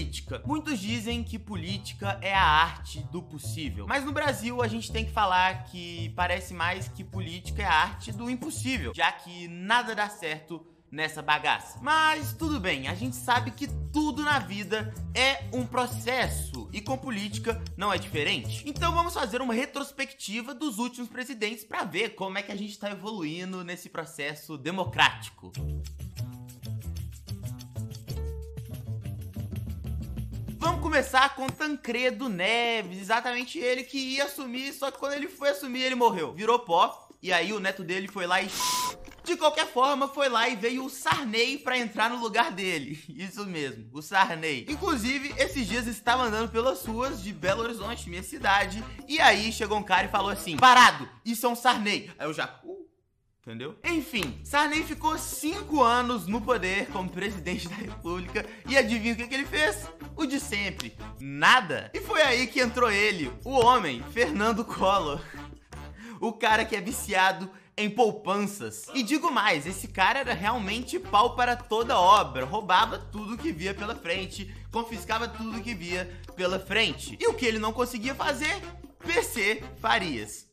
Política. Muitos dizem que política é a arte do possível. Mas no Brasil a gente tem que falar que parece mais que política é a arte do impossível, já que nada dá certo nessa bagaça. Mas tudo bem, a gente sabe que tudo na vida é um processo e com política não é diferente. Então vamos fazer uma retrospectiva dos últimos presidentes para ver como é que a gente está evoluindo nesse processo democrático. Começar com Tancredo Neves, exatamente ele que ia assumir, só que quando ele foi assumir ele morreu, virou pó, e aí o neto dele foi lá e de qualquer forma, foi lá e veio o Sarney para entrar no lugar dele. Isso mesmo, o Sarney. Inclusive, esses dias estava andando pelas ruas de Belo Horizonte, minha cidade, e aí chegou um cara e falou assim: Parado, isso é um Sarney. Aí eu já. Entendeu? Enfim, Sarney ficou cinco anos no poder como presidente da república e adivinha o que, que ele fez? O de sempre, nada. E foi aí que entrou ele, o homem, Fernando Collor. O cara que é viciado em poupanças. E digo mais, esse cara era realmente pau para toda obra, roubava tudo que via pela frente, confiscava tudo que via pela frente. E o que ele não conseguia fazer? PC Farias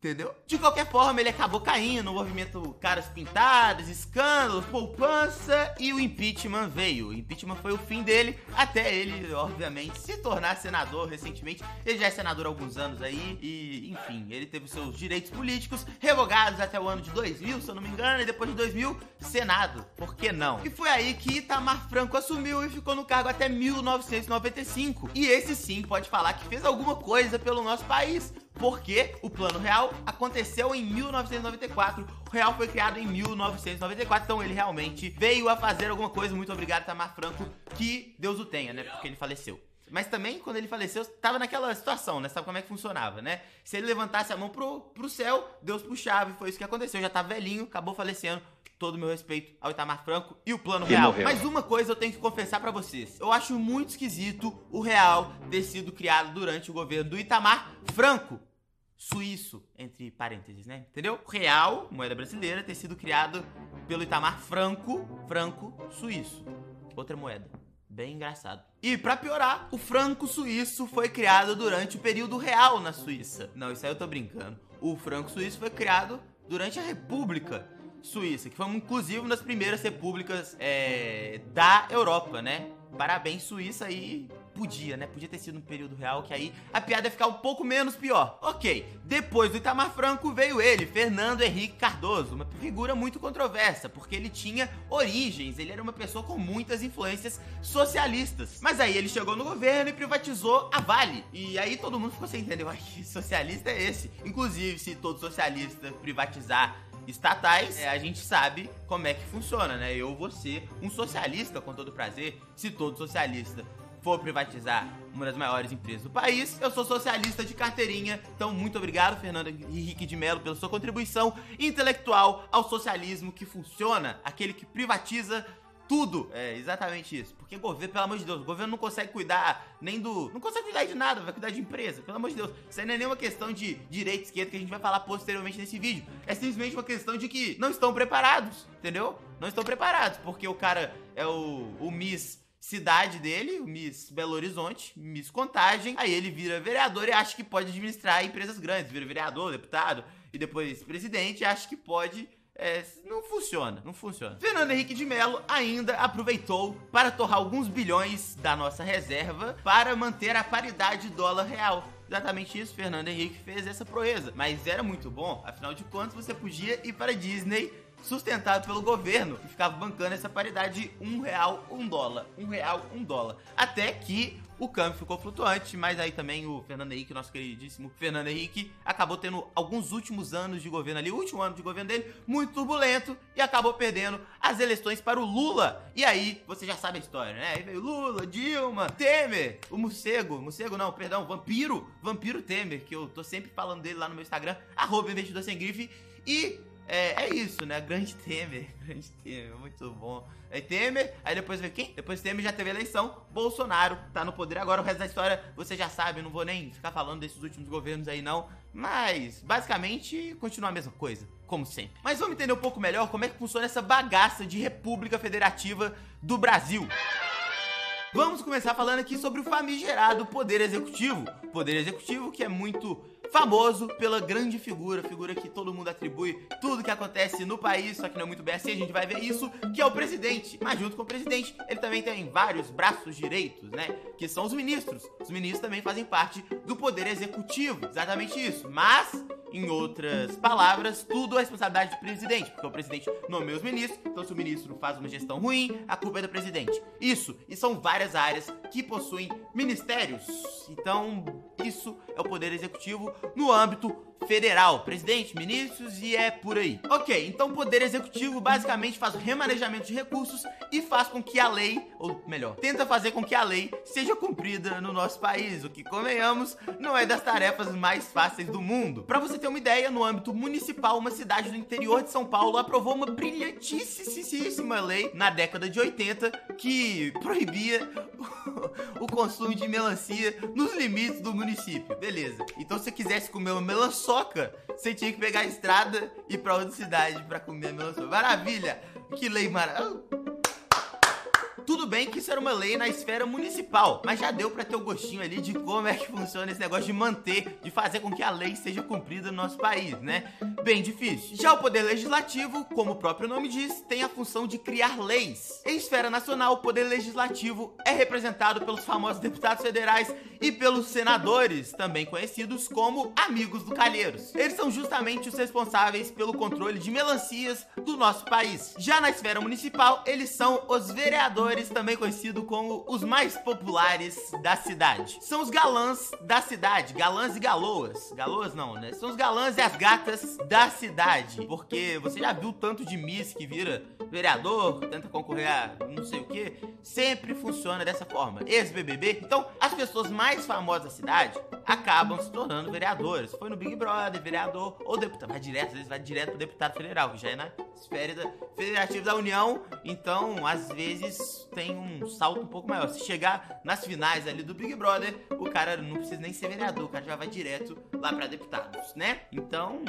entendeu? De qualquer forma, ele acabou caindo no movimento caras pintadas, escândalos, poupança e o impeachment veio. O impeachment foi o fim dele, até ele, obviamente, se tornar senador recentemente. Ele já é senador há alguns anos aí e, enfim, ele teve seus direitos políticos revogados até o ano de 2000, se eu não me engano, e depois de 2000, Senado. Por que não? E foi aí que Itamar Franco assumiu e ficou no cargo até 1995. E esse sim pode falar que fez alguma coisa pelo nosso país porque o Plano Real aconteceu em 1994. O Real foi criado em 1994, então ele realmente veio a fazer alguma coisa. Muito obrigado, Tamar Franco, que Deus o tenha, né? Porque ele faleceu. Mas também, quando ele faleceu, tava naquela situação, né? Sabe como é que funcionava, né? Se ele levantasse a mão pro, pro céu, Deus puxava, e foi isso que aconteceu. Já tá velhinho, acabou falecendo todo o meu respeito ao Itamar Franco e o Plano Real. Mas uma coisa eu tenho que confessar para vocês. Eu acho muito esquisito o Real ter sido criado durante o governo do Itamar Franco. Suíço, entre parênteses, né? Entendeu? Real, moeda brasileira, ter sido criado pelo Itamar Franco, franco suíço. Outra moeda. Bem engraçado. E para piorar, o franco suíço foi criado durante o período real na Suíça. Não, isso aí eu tô brincando. O franco suíço foi criado durante a República Suíça, que foi inclusive uma das primeiras repúblicas é, da Europa, né? Parabéns, Suíça, aí podia, né? Podia ter sido um período real que aí a piada ia ficar um pouco menos pior. Ok, depois do Itamar Franco veio ele, Fernando Henrique Cardoso, uma figura muito controversa, porque ele tinha origens, ele era uma pessoa com muitas influências socialistas. Mas aí ele chegou no governo e privatizou a Vale. E aí todo mundo ficou sem entender, que socialista é esse? Inclusive, se todo socialista privatizar estatais, é, a gente sabe como é que funciona, né? Eu vou ser um socialista com todo prazer. Se todo socialista for privatizar uma das maiores empresas do país, eu sou socialista de carteirinha. Então, muito obrigado, Fernando Henrique de Mello, pela sua contribuição intelectual ao socialismo que funciona, aquele que privatiza tudo. É exatamente isso. Porque governo, pelo amor de Deus, o governo não consegue cuidar nem do. Não consegue cuidar de nada, vai cuidar de empresa. Pelo amor de Deus. Isso aí não é nenhuma questão de direita esquerda que a gente vai falar posteriormente nesse vídeo. É simplesmente uma questão de que não estão preparados, entendeu? Não estão preparados. Porque o cara é o, o Miss cidade dele, Miss Belo Horizonte, Miss Contagem. Aí ele vira vereador e acha que pode administrar empresas grandes. Vira vereador, deputado e depois presidente e acha que pode é, não funciona, não funciona. Fernando Henrique de Mello ainda aproveitou para torrar alguns bilhões da nossa reserva para manter a paridade dólar real. Exatamente isso, Fernando Henrique fez essa proeza. Mas era muito bom, afinal de contas você podia ir para Disney sustentado pelo governo, que ficava bancando essa paridade de um real, um dólar. Um real, um dólar. Até que o câmbio ficou flutuante, mas aí também o Fernando Henrique, nosso queridíssimo Fernando Henrique, acabou tendo alguns últimos anos de governo ali, o último ano de governo dele, muito turbulento e acabou perdendo as eleições para o Lula. E aí, você já sabe a história, né? Aí veio Lula, Dilma, Temer, o morcego, morcego não, perdão, vampiro, vampiro Temer, que eu tô sempre falando dele lá no meu Instagram, arroba investidor sem grife, e é, é isso, né? Grande Temer. Grande Temer, muito bom. Aí Temer, aí depois veio quem? Depois Temer já teve eleição. Bolsonaro tá no poder agora. O resto da história você já sabe. Não vou nem ficar falando desses últimos governos aí, não. Mas, basicamente, continua a mesma coisa, como sempre. Mas vamos entender um pouco melhor como é que funciona essa bagaça de República Federativa do Brasil. Vamos começar falando aqui sobre o famigerado Poder Executivo. Poder Executivo que é muito famoso pela grande figura, figura que todo mundo atribui tudo que acontece no país, só que não é muito bem assim, a gente vai ver isso, que é o presidente. Mas junto com o presidente, ele também tem vários braços direitos, né? Que são os ministros. Os ministros também fazem parte do poder executivo, exatamente isso. Mas, em outras palavras, tudo é responsabilidade do presidente, porque o presidente nomeia os ministros, então se o ministro faz uma gestão ruim, a culpa é do presidente. Isso, e são várias áreas que possuem ministérios. Então, isso é o poder executivo no âmbito federal, presidente, ministros e é por aí. Ok, então o poder executivo basicamente faz o remanejamento de recursos e faz com que a lei, ou melhor, tenta fazer com que a lei seja cumprida no nosso país, o que, convenhamos, não é das tarefas mais fáceis do mundo. Para você ter uma ideia, no âmbito municipal, uma cidade do interior de São Paulo aprovou uma brilhantíssima lei na década de 80 que proibia o consumo de melancia nos limites do município. Beleza. Então se você quisesse comer uma melançoca, você tinha que pegar a estrada e ir pra outra cidade para comer a. Maravilha! Que lei maravilhosa. Tudo bem que isso era uma lei na esfera municipal, mas já deu para ter o gostinho ali de como é que funciona esse negócio de manter, de fazer com que a lei seja cumprida no nosso país, né? Bem difícil. Já o poder legislativo, como o próprio nome diz, tem a função de criar leis. Em esfera nacional, o poder legislativo é representado pelos famosos deputados federais e pelos senadores, também conhecidos como amigos do Calheiros. Eles são justamente os responsáveis pelo controle de melancias do nosso país. Já na esfera municipal, eles são os vereadores também conhecido como os mais populares da cidade. São os galãs da cidade, galãs e galoas. Galoas não, né? São os galãs e as gatas da cidade. Porque você já viu tanto de Miss que vira vereador, tenta concorrer a não sei o que, sempre funciona dessa forma. Ex-BBB. Então, as pessoas mais famosas da cidade acabam se tornando vereadores. Foi no Big Brother, vereador ou deputado. Vai direto, às vezes vai direto pro deputado federal, que já é na esfera da, federativa da União. Então, às vezes, tem um salto um pouco maior. Se chegar nas finais ali do Big Brother, o cara não precisa nem ser vereador, o cara já vai direto lá para deputados, né? Então,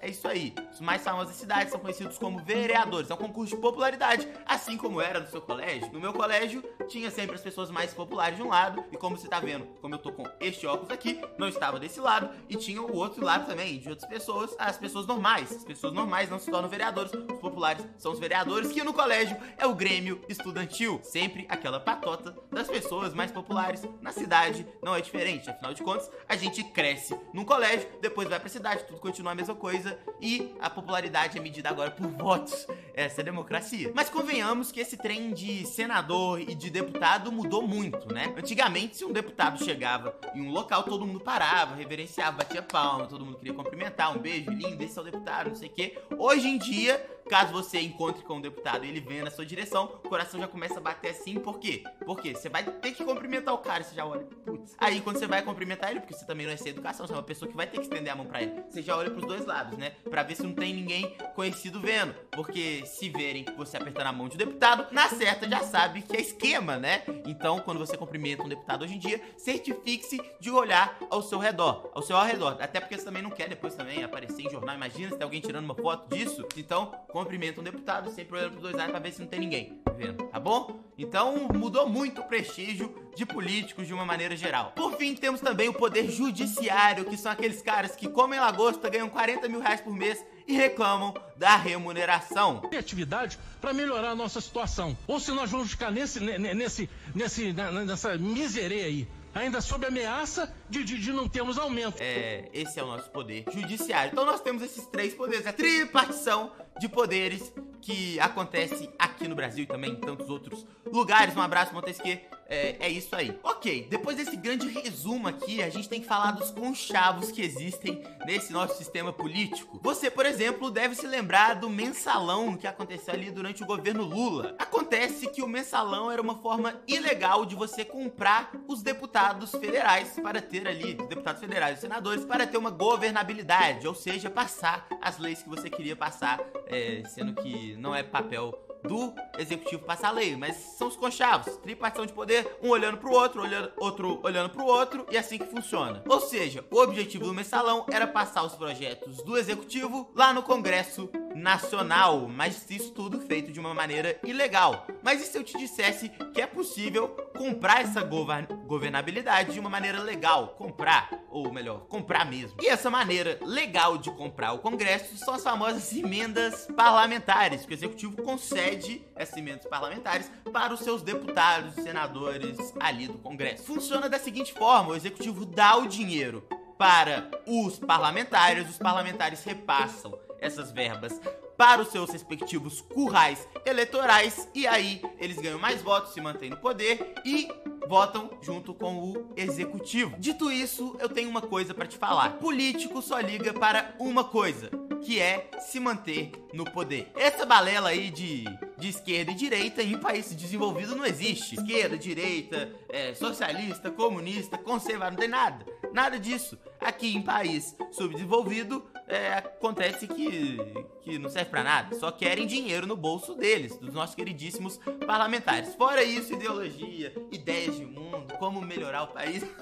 é isso aí. Os mais famosos da cidade são conhecidos como vereadores. É um concurso de popularidade, assim como era no seu colégio. No meu colégio, tinha sempre as pessoas mais populares de um lado, e como você tá vendo, como eu tô com este óculos aqui, não estava desse lado, e tinha o outro lado também, de outras pessoas, as pessoas normais. As pessoas normais não se tornam vereadores, os populares são os vereadores, que no colégio é o Grêmio Estudantil. Sempre aquela patota das pessoas mais populares na cidade, não é diferente. Afinal de contas, a gente cresce num colégio, depois vai pra cidade, tudo continua a mesma coisa, e a popularidade é medida agora por votos. Essa é democracia. Mas convenhamos que esse trem de senador e de deputado mudou muito, né? Antigamente, se um deputado chegava em um local, todo mundo parava, reverenciava, batia palma, todo mundo queria cumprimentar, um beijo lindo, esse é o deputado, não sei o quê. Hoje em dia, Caso você encontre com um deputado e ele venha na sua direção, o coração já começa a bater assim, por quê? Porque você vai ter que cumprimentar o cara, você já olha, putz. Aí quando você vai cumprimentar ele, porque você também não é sem educação, você é uma pessoa que vai ter que estender a mão pra ele, você já olha pros dois lados, né? Pra ver se não tem ninguém conhecido vendo. Porque se verem você apertando a mão de um deputado, na certa já sabe que é esquema, né? Então, quando você cumprimenta um deputado hoje em dia, certifique-se de olhar ao seu redor, ao seu redor. Até porque você também não quer depois também aparecer em jornal. Imagina se tem alguém tirando uma foto disso. Então, cumprimenta um deputado, sempre olhando pros dois lados pra ver se não tem ninguém vendo, tá bom? Então mudou muito o prestígio de políticos de uma maneira geral. Por fim, temos também o poder judiciário, que são aqueles caras que comem lagosta, ganham 40 mil reais por mês e reclamam da remuneração. Atividade para melhorar a nossa situação. Ou se nós vamos ficar nesse, nesse, nesse, nessa miseria aí ainda sob ameaça de, de, de, não termos aumento. É, esse é o nosso poder judiciário. Então nós temos esses três poderes, a tripartição de poderes que acontece aqui no Brasil e também em tantos outros lugares. Um abraço, Montesquieu. É, é, isso aí. Ok, depois desse grande resumo aqui, a gente tem que falar dos conchavos que existem nesse nosso sistema político. Você, por exemplo, deve se lembrar do mensalão que aconteceu ali durante o governo Lula. Acontece que o mensalão era uma forma ilegal de você comprar os deputados federais para ter ali, deputados federais e senadores, para ter uma governabilidade, ou seja, passar as leis que você queria passar, é, sendo que não é papel do executivo passar a lei, mas são os conchavos, tripartição de poder, um olhando pro outro, olhando, outro olhando pro outro, e assim que funciona. Ou seja, o objetivo do mensalão era passar os projetos do executivo lá no Congresso nacional, mas isso tudo feito de uma maneira ilegal. Mas e se eu te dissesse que é possível comprar essa governabilidade de uma maneira legal? Comprar, ou melhor, comprar mesmo. E essa maneira legal de comprar o Congresso são as famosas emendas parlamentares, que o Executivo concede essas emendas parlamentares para os seus deputados, senadores ali do Congresso. Funciona da seguinte forma: o Executivo dá o dinheiro para os parlamentares, os parlamentares repassam essas verbas para os seus respectivos currais eleitorais e aí eles ganham mais votos, se mantêm no poder e votam junto com o executivo. Dito isso, eu tenho uma coisa para te falar. Político só liga para uma coisa, que é se manter no poder. Essa balela aí de, de esquerda e direita em país desenvolvido não existe. Esquerda, direita, é, socialista, comunista, conservador, não tem nada. Nada disso. Aqui em país subdesenvolvido, é, acontece que, que não serve para nada. Só querem dinheiro no bolso deles, dos nossos queridíssimos parlamentares. Fora isso, ideologia, ideias de mundo, como melhorar o país.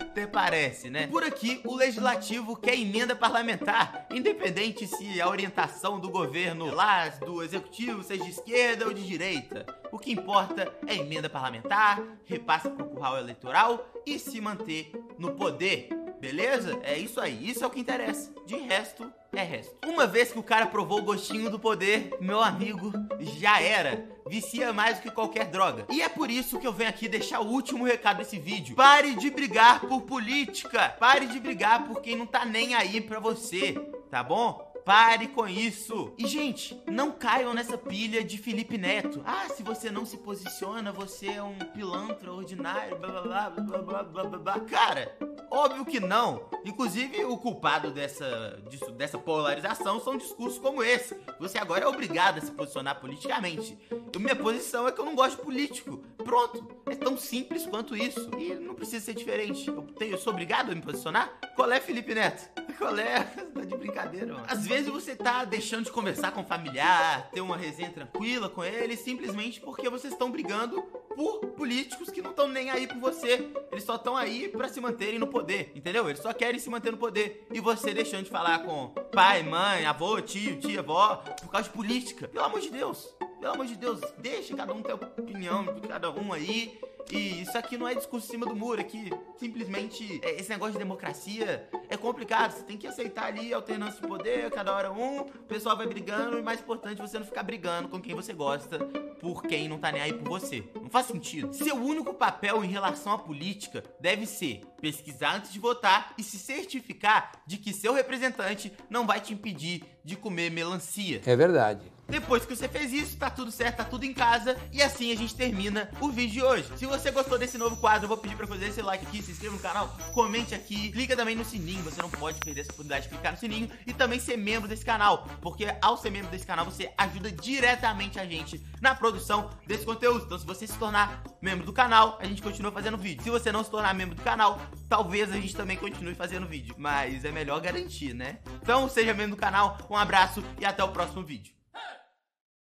Até parece, né? Por aqui, o legislativo quer emenda parlamentar, independente se a orientação do governo lá, do executivo, seja de esquerda ou de direita. O que importa é emenda parlamentar, repassa para o curral eleitoral e se manter no poder. Beleza? É isso aí. Isso é o que interessa. De resto, é resto. Uma vez que o cara provou o gostinho do poder, meu amigo, já era. Vicia mais do que qualquer droga. E é por isso que eu venho aqui deixar o último recado desse vídeo. Pare de brigar por política. Pare de brigar por quem não tá nem aí pra você, tá bom? Pare com isso. E, gente, não caiam nessa pilha de Felipe Neto. Ah, se você não se posiciona, você é um pilantra ordinário, blá blá blá blá blá blá blá. blá. Cara, óbvio que não. Inclusive, o culpado dessa, disso, dessa polarização são discursos como esse. Você agora é obrigado a se posicionar politicamente. E minha posição é que eu não gosto de político. Pronto. É tão simples quanto isso. E não precisa ser diferente. Eu, tenho, eu sou obrigado a me posicionar? Qual é, Felipe Neto? Qual é? Tá de brincadeira, mano. Às vezes você tá deixando de conversar com o familiar, ter uma resenha tranquila com ele, simplesmente porque vocês estão brigando por políticos que não estão nem aí por você. Eles só estão aí para se manterem no poder, entendeu? Eles só querem se manter no poder. E você deixando de falar com pai, mãe, avô, tio, tia, avó, por causa de política. Pelo amor de Deus. Pelo amor de Deus, deixa cada um ter opinião de cada um aí. E isso aqui não é discurso em cima do muro, aqui simplesmente é, esse negócio de democracia é complicado. Você tem que aceitar ali alternância de poder, cada hora um, o pessoal vai brigando, e mais importante você não ficar brigando com quem você gosta por quem não tá nem aí por você. Não faz sentido. Seu único papel em relação à política deve ser pesquisar antes de votar e se certificar de que seu representante não vai te impedir de comer melancia. É verdade. Depois que você fez isso, tá tudo certo, tá tudo em casa. E assim a gente termina o vídeo de hoje. Se você gostou desse novo quadro, eu vou pedir pra fazer esse like aqui, se inscreva no canal, comente aqui, clica também no sininho. Você não pode perder essa oportunidade de clicar no sininho e também ser membro desse canal. Porque ao ser membro desse canal, você ajuda diretamente a gente na produção desse conteúdo. Então, se você se tornar membro do canal, a gente continua fazendo vídeo. Se você não se tornar membro do canal, talvez a gente também continue fazendo vídeo. Mas é melhor garantir, né? Então, seja membro do canal, um abraço e até o próximo vídeo.